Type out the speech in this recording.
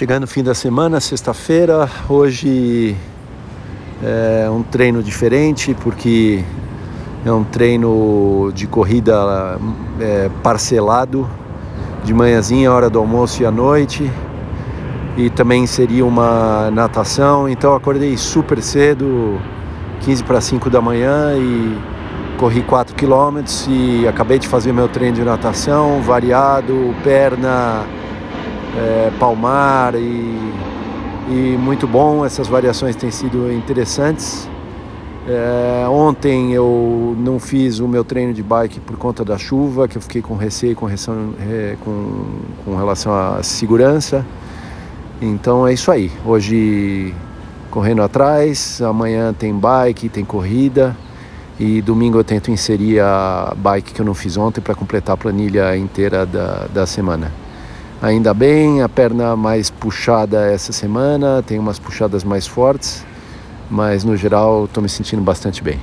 Chegando no fim da semana, sexta-feira, hoje é um treino diferente porque é um treino de corrida é, parcelado, de manhãzinha, hora do almoço e à noite. E também seria uma natação, então acordei super cedo, 15 para 5 da manhã e corri 4 quilômetros e acabei de fazer meu treino de natação, variado, perna, é, palmar e, e muito bom. Essas variações têm sido interessantes. É, ontem eu não fiz o meu treino de bike por conta da chuva, que eu fiquei com receio com, é, com, com relação à segurança. Então é isso aí. Hoje correndo atrás, amanhã tem bike, tem corrida e domingo eu tento inserir a bike que eu não fiz ontem para completar a planilha inteira da, da semana. Ainda bem, a perna mais puxada essa semana, tem umas puxadas mais fortes, mas no geral estou me sentindo bastante bem.